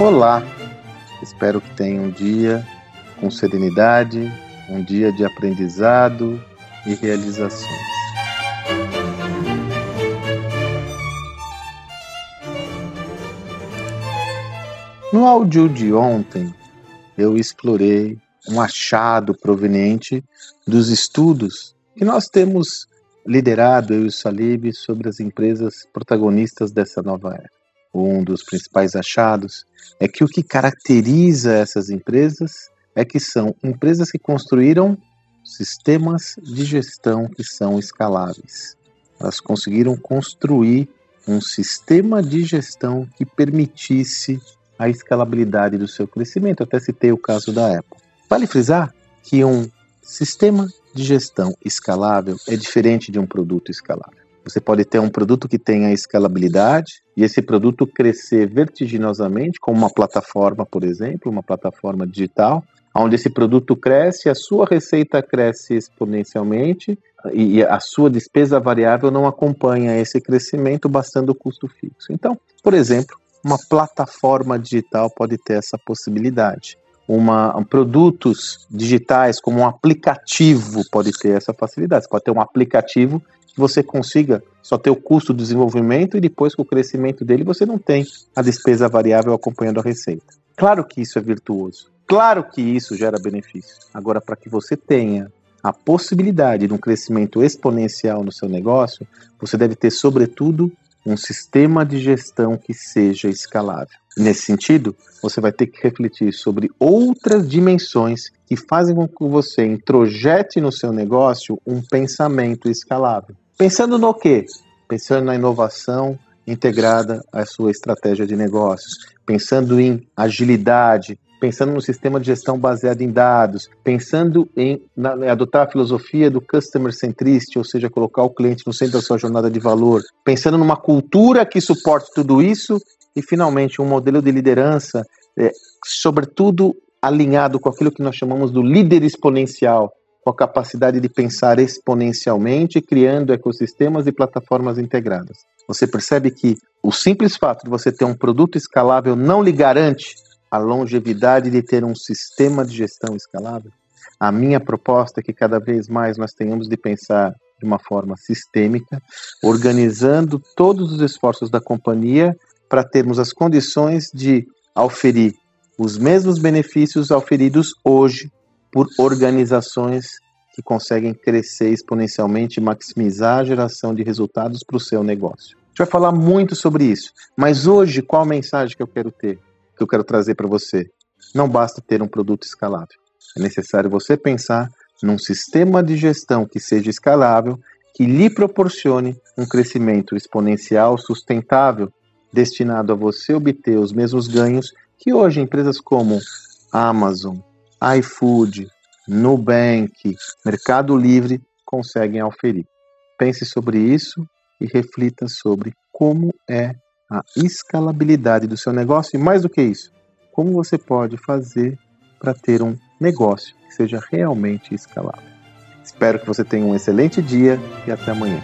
Olá! Espero que tenha um dia com serenidade, um dia de aprendizado e realizações. No áudio de ontem, eu explorei um achado proveniente dos estudos que nós temos liderado, eu e o Salib, sobre as empresas protagonistas dessa nova era. Um dos principais achados é que o que caracteriza essas empresas é que são empresas que construíram sistemas de gestão que são escaláveis. Elas conseguiram construir um sistema de gestão que permitisse a escalabilidade do seu crescimento. até citei o caso da Apple. Vale frisar que um sistema de gestão escalável é diferente de um produto escalável. Você pode ter um produto que tenha escalabilidade e esse produto crescer vertiginosamente, como uma plataforma, por exemplo, uma plataforma digital, onde esse produto cresce, a sua receita cresce exponencialmente e a sua despesa variável não acompanha esse crescimento, bastando o custo fixo. Então, por exemplo, uma plataforma digital pode ter essa possibilidade uma, um, produtos digitais, como um aplicativo, pode ter essa facilidade. Você pode ter um aplicativo que você consiga só ter o custo do desenvolvimento e depois com o crescimento dele você não tem a despesa variável acompanhando a receita. Claro que isso é virtuoso. Claro que isso gera benefício. Agora, para que você tenha a possibilidade de um crescimento exponencial no seu negócio, você deve ter, sobretudo, um sistema de gestão que seja escalável. Nesse sentido, você vai ter que refletir sobre outras dimensões que fazem com que você introjete no seu negócio um pensamento escalável. Pensando no quê? Pensando na inovação integrada à sua estratégia de negócios, pensando em agilidade, pensando no sistema de gestão baseado em dados, pensando em na, adotar a filosofia do customer centricity, ou seja, colocar o cliente no centro da sua jornada de valor, pensando numa cultura que suporte tudo isso e, finalmente, um modelo de liderança, é, sobretudo alinhado com aquilo que nós chamamos do líder exponencial, com a capacidade de pensar exponencialmente, criando ecossistemas e plataformas integradas. Você percebe que o simples fato de você ter um produto escalável não lhe garante a longevidade de ter um sistema de gestão escalável? A minha proposta é que cada vez mais nós tenhamos de pensar de uma forma sistêmica, organizando todos os esforços da companhia para termos as condições de auferir os mesmos benefícios auferidos hoje por organizações que conseguem crescer exponencialmente e maximizar a geração de resultados para o seu negócio. A gente vai falar muito sobre isso, mas hoje qual a mensagem que eu quero ter? Que eu quero trazer para você. Não basta ter um produto escalável. É necessário você pensar num sistema de gestão que seja escalável, que lhe proporcione um crescimento exponencial sustentável, destinado a você obter os mesmos ganhos que hoje empresas como Amazon, iFood, Nubank, Mercado Livre conseguem oferir. Pense sobre isso e reflita sobre como é a escalabilidade do seu negócio e, mais do que isso, como você pode fazer para ter um negócio que seja realmente escalável. Espero que você tenha um excelente dia e até amanhã.